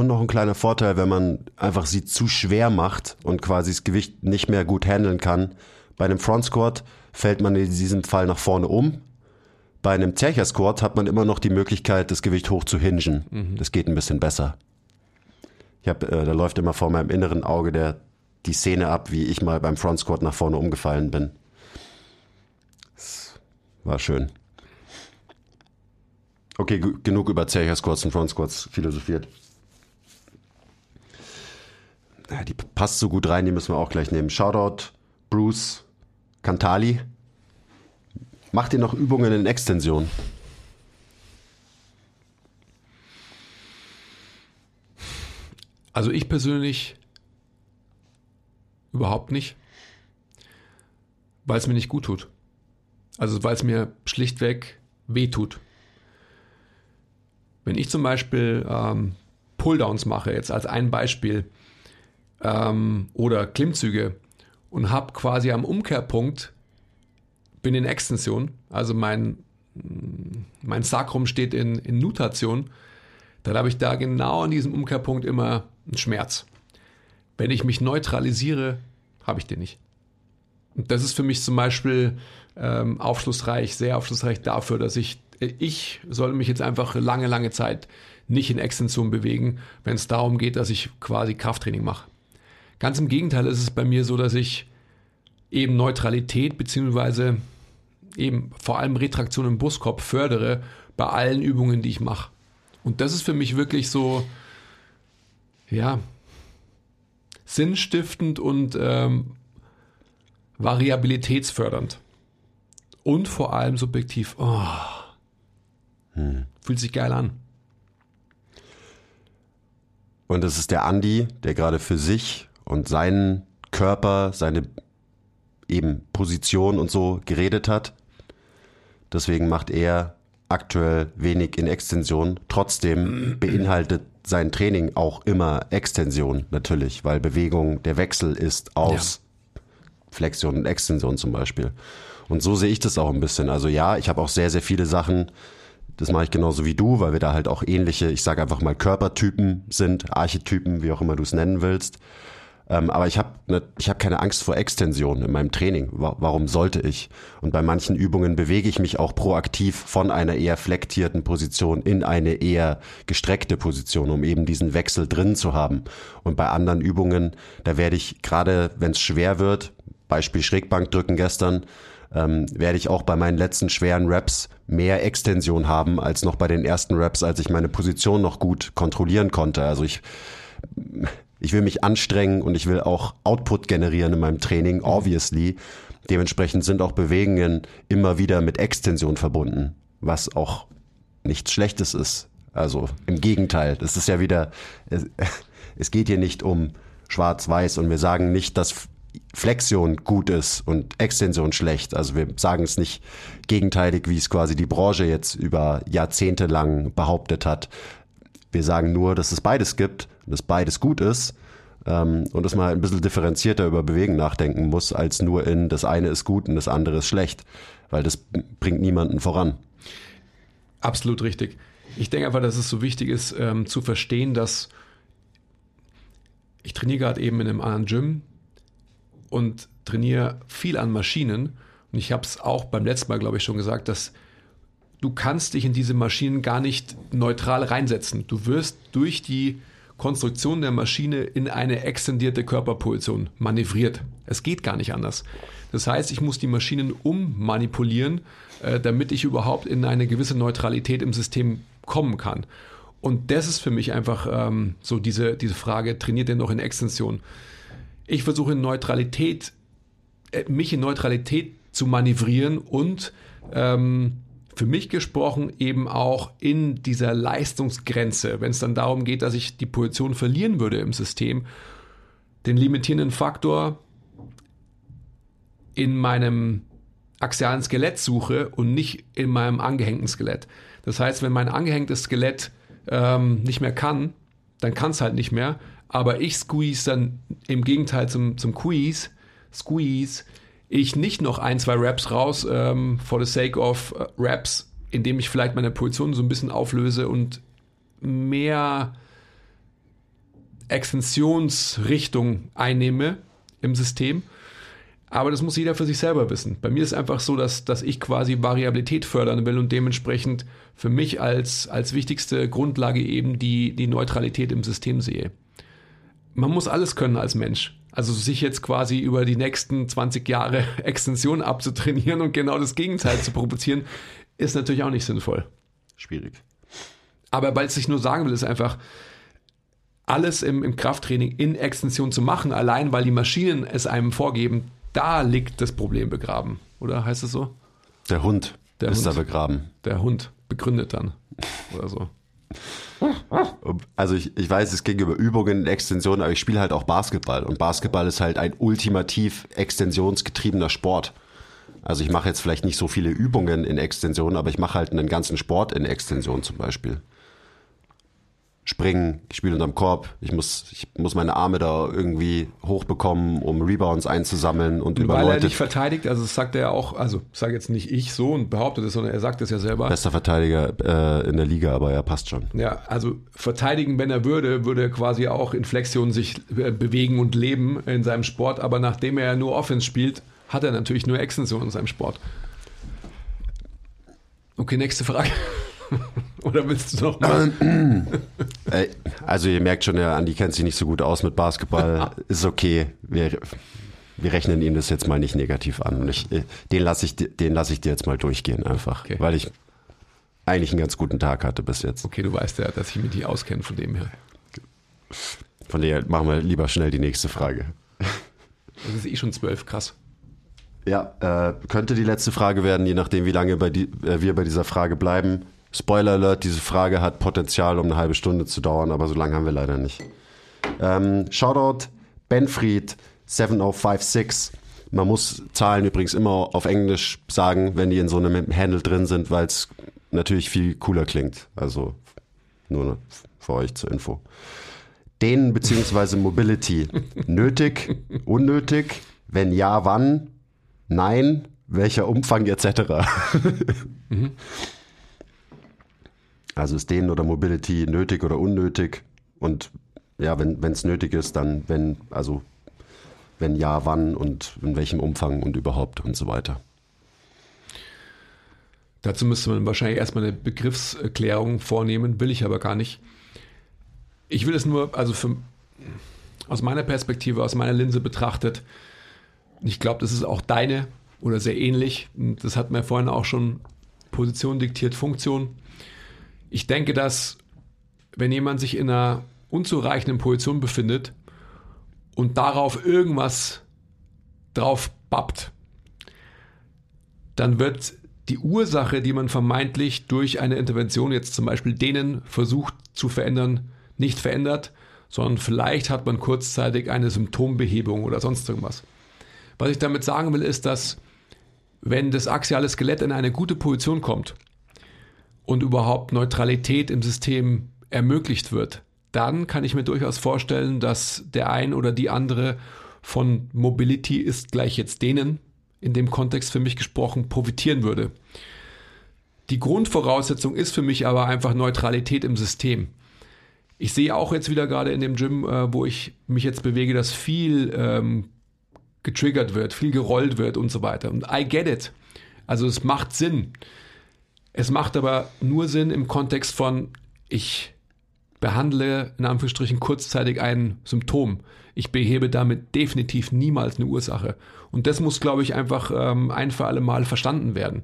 Speaker 2: Und noch ein kleiner Vorteil, wenn man einfach sie zu schwer macht und quasi das Gewicht nicht mehr gut handeln kann. Bei einem Front Squat fällt man in diesem Fall nach vorne um. Bei einem Zercher Squat hat man immer noch die Möglichkeit, das Gewicht hoch zu hingen. Mhm. Das geht ein bisschen besser. Ich hab, äh, da läuft immer vor meinem inneren Auge der, die Szene ab, wie ich mal beim Front Squat nach vorne umgefallen bin. Das war schön. Okay, genug über Zercher Squats und Front Squats philosophiert die passt so gut rein, die müssen wir auch gleich nehmen. Shoutout Bruce Cantali. Macht ihr noch Übungen in Extension?
Speaker 1: Also ich persönlich überhaupt nicht, weil es mir nicht gut tut. Also weil es mir schlichtweg weh tut. Wenn ich zum Beispiel ähm, Pulldowns mache, jetzt als ein Beispiel, ähm, oder Klimmzüge und habe quasi am Umkehrpunkt, bin in Extension, also mein, mein Sacrum steht in, in Nutation, dann habe ich da genau an diesem Umkehrpunkt immer einen Schmerz. Wenn ich mich neutralisiere, habe ich den nicht. Und das ist für mich zum Beispiel ähm, aufschlussreich, sehr aufschlussreich dafür, dass ich, ich soll mich jetzt einfach lange, lange Zeit nicht in Extension bewegen, wenn es darum geht, dass ich quasi Krafttraining mache. Ganz im Gegenteil ist es bei mir so, dass ich eben Neutralität beziehungsweise eben vor allem Retraktion im Brustkorb fördere bei allen Übungen, die ich mache. Und das ist für mich wirklich so, ja, sinnstiftend und ähm, variabilitätsfördernd. Und vor allem subjektiv. Oh, hm. Fühlt sich geil an.
Speaker 2: Und das ist der Andi, der gerade für sich und seinen Körper, seine eben Position und so geredet hat. Deswegen macht er aktuell wenig in Extension. Trotzdem beinhaltet sein Training auch immer Extension natürlich, weil Bewegung der Wechsel ist aus ja. Flexion und Extension zum Beispiel. Und so sehe ich das auch ein bisschen. Also ja, ich habe auch sehr, sehr viele Sachen, das mache ich genauso wie du, weil wir da halt auch ähnliche, ich sage einfach mal Körpertypen sind, Archetypen, wie auch immer du es nennen willst. Ähm, aber ich habe ne, ich hab keine Angst vor Extension in meinem Training. Warum sollte ich? Und bei manchen Übungen bewege ich mich auch proaktiv von einer eher flektierten Position in eine eher gestreckte Position, um eben diesen Wechsel drin zu haben. Und bei anderen Übungen, da werde ich gerade, wenn es schwer wird, Beispiel Schrägbankdrücken gestern, ähm, werde ich auch bei meinen letzten schweren Raps mehr Extension haben als noch bei den ersten Raps, als ich meine Position noch gut kontrollieren konnte. Also ich ich will mich anstrengen und ich will auch Output generieren in meinem Training, mhm. obviously. Dementsprechend sind auch Bewegungen immer wieder mit Extension verbunden, was auch nichts Schlechtes ist. Also im Gegenteil, das ist ja wieder, es, <laughs> es geht hier nicht um schwarz-weiß und wir sagen nicht, dass Flexion gut ist und Extension schlecht. Also wir sagen es nicht gegenteilig, wie es quasi die Branche jetzt über Jahrzehnte lang behauptet hat. Wir sagen nur, dass es beides gibt dass beides gut ist ähm, und dass man halt ein bisschen differenzierter über Bewegen nachdenken muss, als nur in das eine ist gut und das andere ist schlecht, weil das bringt niemanden voran.
Speaker 1: Absolut richtig. Ich denke einfach, dass es so wichtig ist, ähm, zu verstehen, dass ich trainiere gerade eben in einem anderen Gym und trainiere viel an Maschinen. Und ich habe es auch beim letzten Mal, glaube ich, schon gesagt, dass du kannst dich in diese Maschinen gar nicht neutral reinsetzen. Du wirst durch die Konstruktion der Maschine in eine extendierte Körperposition manövriert. Es geht gar nicht anders. Das heißt, ich muss die Maschinen ummanipulieren, äh, damit ich überhaupt in eine gewisse Neutralität im System kommen kann. Und das ist für mich einfach ähm, so diese, diese Frage, trainiert ihr noch in Extension? Ich versuche in Neutralität, äh, mich in Neutralität zu manövrieren und ähm, für mich gesprochen eben auch in dieser Leistungsgrenze, wenn es dann darum geht, dass ich die Position verlieren würde im System, den limitierenden Faktor in meinem axialen Skelett suche und nicht in meinem angehängten Skelett. Das heißt, wenn mein angehängtes Skelett ähm, nicht mehr kann, dann kann es halt nicht mehr, aber ich squeeze dann im Gegenteil zum, zum Quiz, squeeze ich nicht noch ein, zwei Raps raus, ähm, for the sake of uh, Raps, indem ich vielleicht meine Position so ein bisschen auflöse und mehr Extensionsrichtung einnehme im System. Aber das muss jeder für sich selber wissen. Bei mir ist einfach so, dass, dass ich quasi Variabilität fördern will und dementsprechend für mich als, als wichtigste Grundlage eben die, die Neutralität im System sehe. Man muss alles können als Mensch. Also sich jetzt quasi über die nächsten 20 Jahre <laughs> Extension abzutrainieren und genau das Gegenteil zu provozieren, ist natürlich auch nicht sinnvoll.
Speaker 2: Schwierig.
Speaker 1: Aber weil ich nur sagen will, ist einfach, alles im, im Krafttraining in Extension zu machen, allein weil die Maschinen es einem vorgeben, da liegt das Problem begraben. Oder heißt es so?
Speaker 2: Der Hund der ist Hund, da begraben.
Speaker 1: Der Hund begründet dann. Oder so. <laughs>
Speaker 2: Also ich, ich weiß, es ging über Übungen in Extension, aber ich spiele halt auch Basketball. Und Basketball ist halt ein ultimativ extensionsgetriebener Sport. Also ich mache jetzt vielleicht nicht so viele Übungen in Extension, aber ich mache halt einen ganzen Sport in Extension zum Beispiel springen, ich spiele unterm Korb, ich muss, ich muss meine Arme da irgendwie hochbekommen, um Rebounds einzusammeln und, und über
Speaker 1: weil
Speaker 2: Leute.
Speaker 1: er nicht verteidigt, also das sagt er ja auch, also sage jetzt nicht ich so und behauptet es, sondern er sagt es ja selber.
Speaker 2: Bester Verteidiger äh, in der Liga, aber er passt schon.
Speaker 1: Ja, also verteidigen, wenn er würde, würde er quasi auch in Flexion sich äh, bewegen und leben in seinem Sport, aber nachdem er ja nur Offense spielt, hat er natürlich nur Extension in seinem Sport. Okay, nächste Frage. <laughs> Oder willst du noch mal?
Speaker 2: also ihr merkt schon, der Andi kennt sich nicht so gut aus mit Basketball. Ist okay. Wir, wir rechnen ihm das jetzt mal nicht negativ an. Ich, den lasse ich, den lass ich dir jetzt mal durchgehen einfach. Okay. Weil ich eigentlich einen ganz guten Tag hatte bis jetzt.
Speaker 1: Okay, du weißt ja, dass ich mich nicht auskenne von dem her.
Speaker 2: Von daher machen wir lieber schnell die nächste Frage.
Speaker 1: Das ist eh schon zwölf, krass.
Speaker 2: Ja, äh, könnte die letzte Frage werden, je nachdem, wie lange bei die, äh, wir bei dieser Frage bleiben. Spoiler Alert, diese Frage hat Potenzial, um eine halbe Stunde zu dauern, aber so lange haben wir leider nicht. Ähm, Shoutout Benfried 7056. Man muss Zahlen übrigens immer auf Englisch sagen, wenn die in so einem Handle drin sind, weil es natürlich viel cooler klingt. Also nur für euch zur Info. Dehnen bzw. Mobility. <laughs> Nötig, unnötig, wenn ja, wann, nein, welcher Umfang etc. mhm. Also ist Dehnen oder Mobility nötig oder unnötig? Und ja, wenn es nötig ist, dann wenn, also wenn ja, wann und in welchem Umfang und überhaupt und so weiter.
Speaker 1: Dazu müsste man wahrscheinlich erstmal eine Begriffserklärung vornehmen, will ich aber gar nicht. Ich will es nur, also für, aus meiner Perspektive, aus meiner Linse betrachtet, ich glaube, das ist auch deine oder sehr ähnlich. Das hat mir vorhin auch schon Position diktiert, Funktion. Ich denke, dass wenn jemand sich in einer unzureichenden Position befindet und darauf irgendwas drauf bappt, dann wird die Ursache, die man vermeintlich durch eine Intervention jetzt zum Beispiel denen versucht zu verändern, nicht verändert, sondern vielleicht hat man kurzzeitig eine Symptombehebung oder sonst irgendwas. Was ich damit sagen will, ist, dass wenn das axiale Skelett in eine gute Position kommt und überhaupt Neutralität im System ermöglicht wird, dann kann ich mir durchaus vorstellen, dass der ein oder die andere von Mobility ist gleich jetzt denen in dem Kontext für mich gesprochen profitieren würde. Die Grundvoraussetzung ist für mich aber einfach Neutralität im System. Ich sehe auch jetzt wieder gerade in dem Gym, äh, wo ich mich jetzt bewege, dass viel ähm, getriggert wird, viel gerollt wird und so weiter. Und I get it. Also es macht Sinn. Es macht aber nur Sinn im Kontext von, ich behandle in Anführungsstrichen kurzzeitig ein Symptom. Ich behebe damit definitiv niemals eine Ursache. Und das muss, glaube ich, einfach ähm, ein für alle Mal verstanden werden.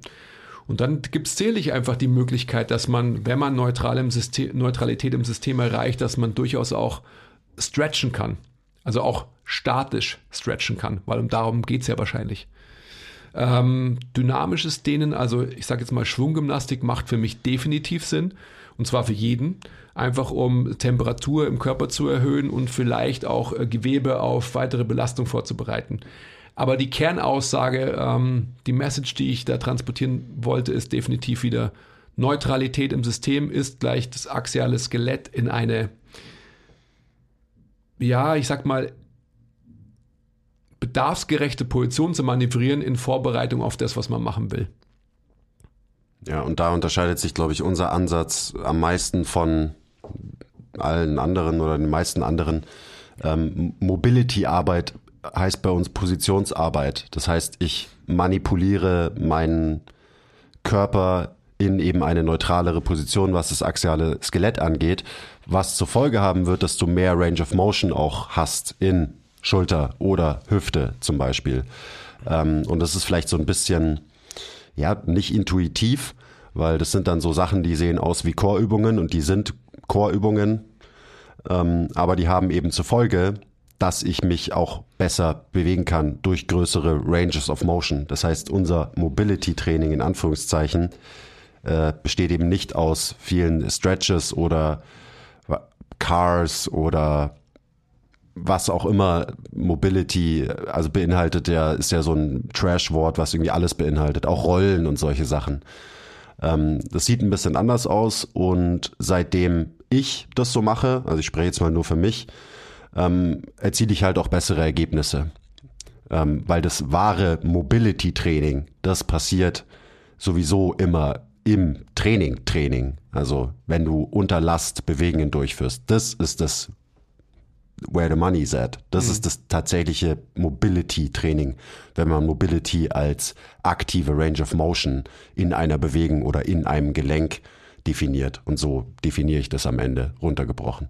Speaker 1: Und dann gibt es zählich einfach die Möglichkeit, dass man, wenn man neutral im System, Neutralität im System erreicht, dass man durchaus auch stretchen kann. Also auch statisch stretchen kann, weil darum geht es ja wahrscheinlich. Ähm, dynamisches Dehnen, also ich sage jetzt mal Schwunggymnastik, macht für mich definitiv Sinn. Und zwar für jeden. Einfach um Temperatur im Körper zu erhöhen und vielleicht auch äh, Gewebe auf weitere Belastung vorzubereiten. Aber die Kernaussage, ähm, die Message, die ich da transportieren wollte, ist definitiv wieder Neutralität im System ist gleich das axiale Skelett in eine, ja, ich sag mal, bedarfsgerechte Position zu manövrieren in Vorbereitung auf das, was man machen will.
Speaker 2: Ja, und da unterscheidet sich, glaube ich, unser Ansatz am meisten von allen anderen oder den meisten anderen. Ähm, Mobility-Arbeit heißt bei uns Positionsarbeit. Das heißt, ich manipuliere meinen Körper in eben eine neutralere Position, was das axiale Skelett angeht, was zur Folge haben wird, dass du mehr Range of Motion auch hast in Schulter oder Hüfte zum Beispiel. Ähm, und das ist vielleicht so ein bisschen, ja, nicht intuitiv, weil das sind dann so Sachen, die sehen aus wie Chorübungen und die sind Chorübungen, ähm, aber die haben eben zur Folge, dass ich mich auch besser bewegen kann durch größere Ranges of Motion. Das heißt, unser Mobility-Training in Anführungszeichen äh, besteht eben nicht aus vielen Stretches oder Cars oder was auch immer Mobility, also beinhaltet ja, ist ja so ein Trash-Wort, was irgendwie alles beinhaltet, auch Rollen und solche Sachen. Ähm, das sieht ein bisschen anders aus und seitdem ich das so mache, also ich spreche jetzt mal nur für mich, ähm, erziele ich halt auch bessere Ergebnisse. Ähm, weil das wahre Mobility-Training, das passiert sowieso immer im Training, Training. Also wenn du unter Last Bewegungen durchführst, das ist das where the money is at. Das mhm. ist das tatsächliche Mobility-Training, wenn man Mobility als aktive Range of Motion in einer Bewegung oder in einem Gelenk definiert. Und so definiere ich das am Ende runtergebrochen.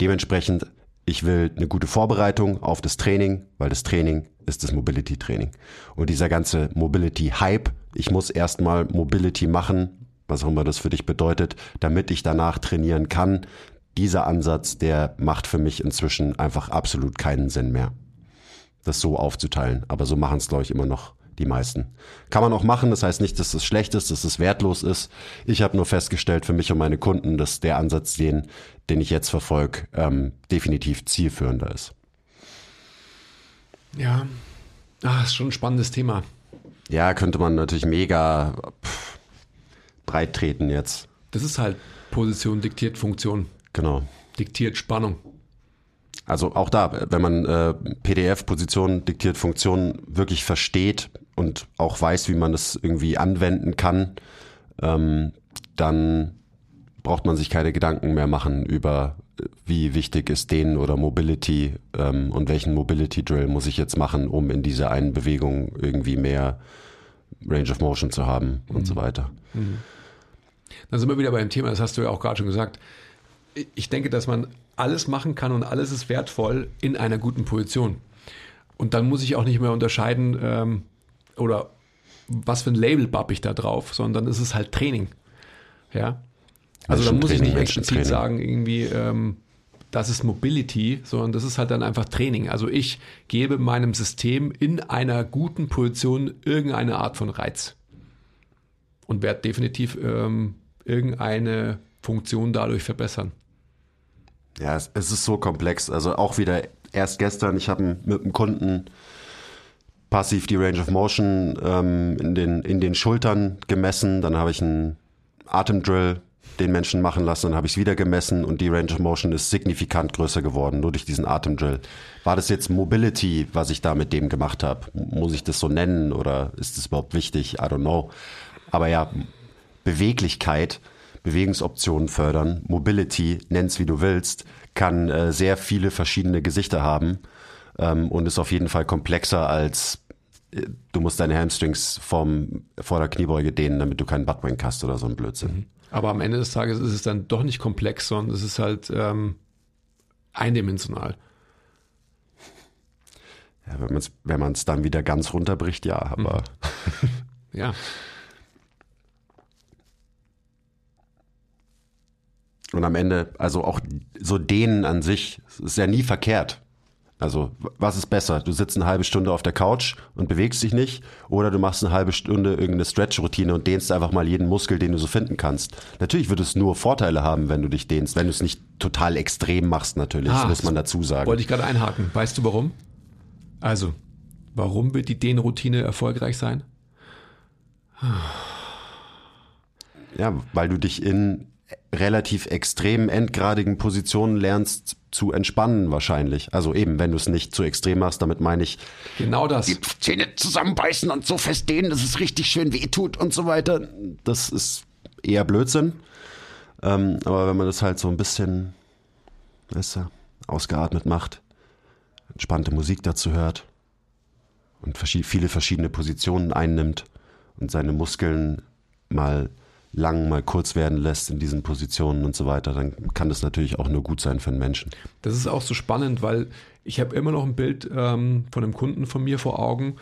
Speaker 2: Dementsprechend ich will eine gute Vorbereitung auf das Training, weil das Training ist das Mobility-Training. Und dieser ganze Mobility-Hype, ich muss erstmal Mobility machen, was auch immer das für dich bedeutet, damit ich danach trainieren kann. Dieser Ansatz, der macht für mich inzwischen einfach absolut keinen Sinn mehr, das so aufzuteilen. Aber so machen es, glaube ich, immer noch die meisten. Kann man auch machen, das heißt nicht, dass es schlecht ist, dass es wertlos ist. Ich habe nur festgestellt für mich und meine Kunden, dass der Ansatz, den, den ich jetzt verfolge, ähm, definitiv zielführender ist.
Speaker 1: Ja, Ah, ist schon ein spannendes Thema.
Speaker 2: Ja, könnte man natürlich mega pff, breit treten jetzt.
Speaker 1: Das ist halt Position diktiert Funktion,
Speaker 2: Genau.
Speaker 1: diktiert Spannung.
Speaker 2: Also auch da, wenn man äh, PDF, Position, diktiert Funktion wirklich versteht und auch weiß, wie man das irgendwie anwenden kann, ähm, dann braucht man sich keine Gedanken mehr machen über, äh, wie wichtig ist den oder Mobility ähm, und welchen Mobility Drill muss ich jetzt machen, um in dieser einen Bewegung irgendwie mehr Range of Motion zu haben und so weiter.
Speaker 1: Dann sind wir wieder beim Thema, das hast du ja auch gerade schon gesagt. Ich denke, dass man alles machen kann und alles ist wertvoll in einer guten Position. Und dann muss ich auch nicht mehr unterscheiden, ähm, oder was für ein Label bapp ich da drauf, sondern es ist halt Training. Ja. Also da muss ich nicht explizit sagen, irgendwie, ähm, das ist Mobility, sondern das ist halt dann einfach Training. Also ich gebe meinem System in einer guten Position irgendeine Art von Reiz und werde definitiv ähm, irgendeine Funktion dadurch verbessern.
Speaker 2: Ja, es, es ist so komplex. Also auch wieder erst gestern, ich habe mit einem Kunden passiv die Range of Motion ähm, in, den, in den Schultern gemessen. Dann habe ich einen Atemdrill den Menschen machen lassen, dann habe ich es wieder gemessen und die Range of Motion ist signifikant größer geworden, nur durch diesen Atemdrill. War das jetzt Mobility, was ich da mit dem gemacht habe? Muss ich das so nennen oder ist das überhaupt wichtig? I don't know. Aber ja, Beweglichkeit, Bewegungsoptionen fördern, Mobility, nenn's wie du willst, kann äh, sehr viele verschiedene Gesichter haben ähm, und ist auf jeden Fall komplexer als äh, du musst deine Hamstrings vom, vor der Kniebeuge dehnen, damit du keinen Buttwank hast oder so ein Blödsinn.
Speaker 1: Aber am Ende des Tages ist es dann doch nicht komplex, sondern es ist halt ähm, eindimensional.
Speaker 2: Ja, wenn man es wenn man's dann wieder ganz runterbricht, ja, aber <laughs>
Speaker 1: Ja.
Speaker 2: Und am Ende, also auch so dehnen an sich, ist ja nie verkehrt. Also, was ist besser? Du sitzt eine halbe Stunde auf der Couch und bewegst dich nicht oder du machst eine halbe Stunde irgendeine Stretch-Routine und dehnst einfach mal jeden Muskel, den du so finden kannst. Natürlich wird es nur Vorteile haben, wenn du dich dehnst, wenn du es nicht total extrem machst, natürlich,
Speaker 1: Ah,
Speaker 2: muss man dazu sagen.
Speaker 1: Wollte ich gerade einhaken. Weißt du warum? Also, warum wird die Dehnroutine erfolgreich sein?
Speaker 2: Ja, weil du dich in relativ extremen, endgradigen Positionen lernst zu entspannen wahrscheinlich. Also eben, wenn du es nicht zu extrem machst, damit meine ich,
Speaker 1: Genau das.
Speaker 2: die Zähne zusammenbeißen und so fest dehnen, dass es richtig schön wehtut und so weiter. Das ist eher Blödsinn. Ähm, aber wenn man das halt so ein bisschen, weißt du, ausgeatmet macht, entspannte Musik dazu hört und verschi- viele verschiedene Positionen einnimmt und seine Muskeln mal lang, mal kurz werden lässt in diesen Positionen und so weiter, dann kann das natürlich auch nur gut sein für einen Menschen.
Speaker 1: Das ist auch so spannend, weil ich habe immer noch ein Bild ähm, von einem Kunden von mir vor Augen,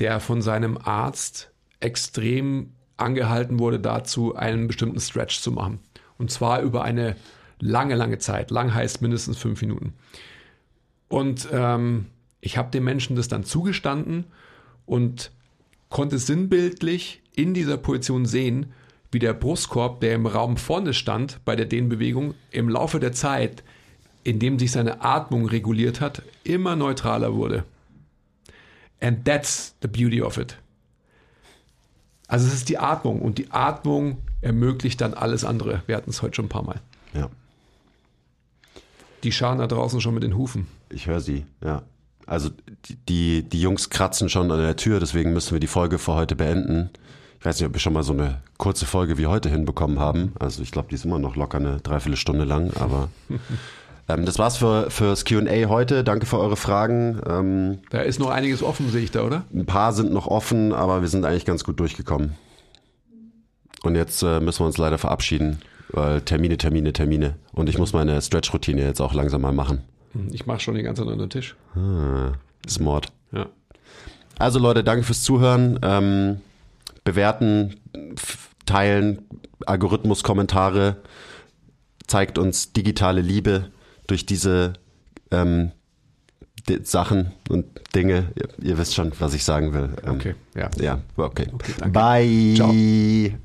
Speaker 1: der von seinem Arzt extrem angehalten wurde dazu, einen bestimmten Stretch zu machen. Und zwar über eine lange, lange Zeit. Lang heißt mindestens fünf Minuten. Und ähm, ich habe dem Menschen das dann zugestanden und konnte sinnbildlich in dieser Position sehen, wie der Brustkorb, der im Raum vorne stand bei der Dehnbewegung, im Laufe der Zeit, indem sich seine Atmung reguliert hat, immer neutraler wurde. And that's the beauty of it. Also es ist die Atmung und die Atmung ermöglicht dann alles andere. Wir hatten es heute schon ein paar Mal.
Speaker 2: Ja.
Speaker 1: Die scharen da draußen schon mit den Hufen.
Speaker 2: Ich höre sie, ja. Also die, die, die Jungs kratzen schon an der Tür, deswegen müssen wir die Folge für heute beenden. Ich weiß nicht, ob wir schon mal so eine kurze Folge wie heute hinbekommen haben. Also ich glaube, die ist immer noch locker eine Dreiviertelstunde lang, aber <laughs> ähm, das war's für fürs Q&A heute. Danke für eure Fragen. Ähm,
Speaker 1: Da ist noch einiges offen, sehe ich da, oder?
Speaker 2: ein paar sind noch offen, aber wir sind eigentlich ganz gut durchgekommen. Und jetzt äh, müssen wir uns leider verabschieden, weil Termine, Termine, Termine. Und ich muss meine Stretch-Routine jetzt auch langsam mal machen.
Speaker 1: Ich mache schon die ganze Zeit unter den Tisch.
Speaker 2: Ah, Smart.
Speaker 1: Ja.
Speaker 2: Also Leute, danke fürs Zuhören. Ähm, bewerten, teilen, Algorithmus, Kommentare. Zeigt uns digitale Liebe durch diese ähm, Sachen und Dinge. Ihr, ihr wisst schon, was ich sagen will. Ähm,
Speaker 1: Okay, ja.
Speaker 2: Ja, okay.
Speaker 1: danke.
Speaker 2: Bye.
Speaker 1: Ciao.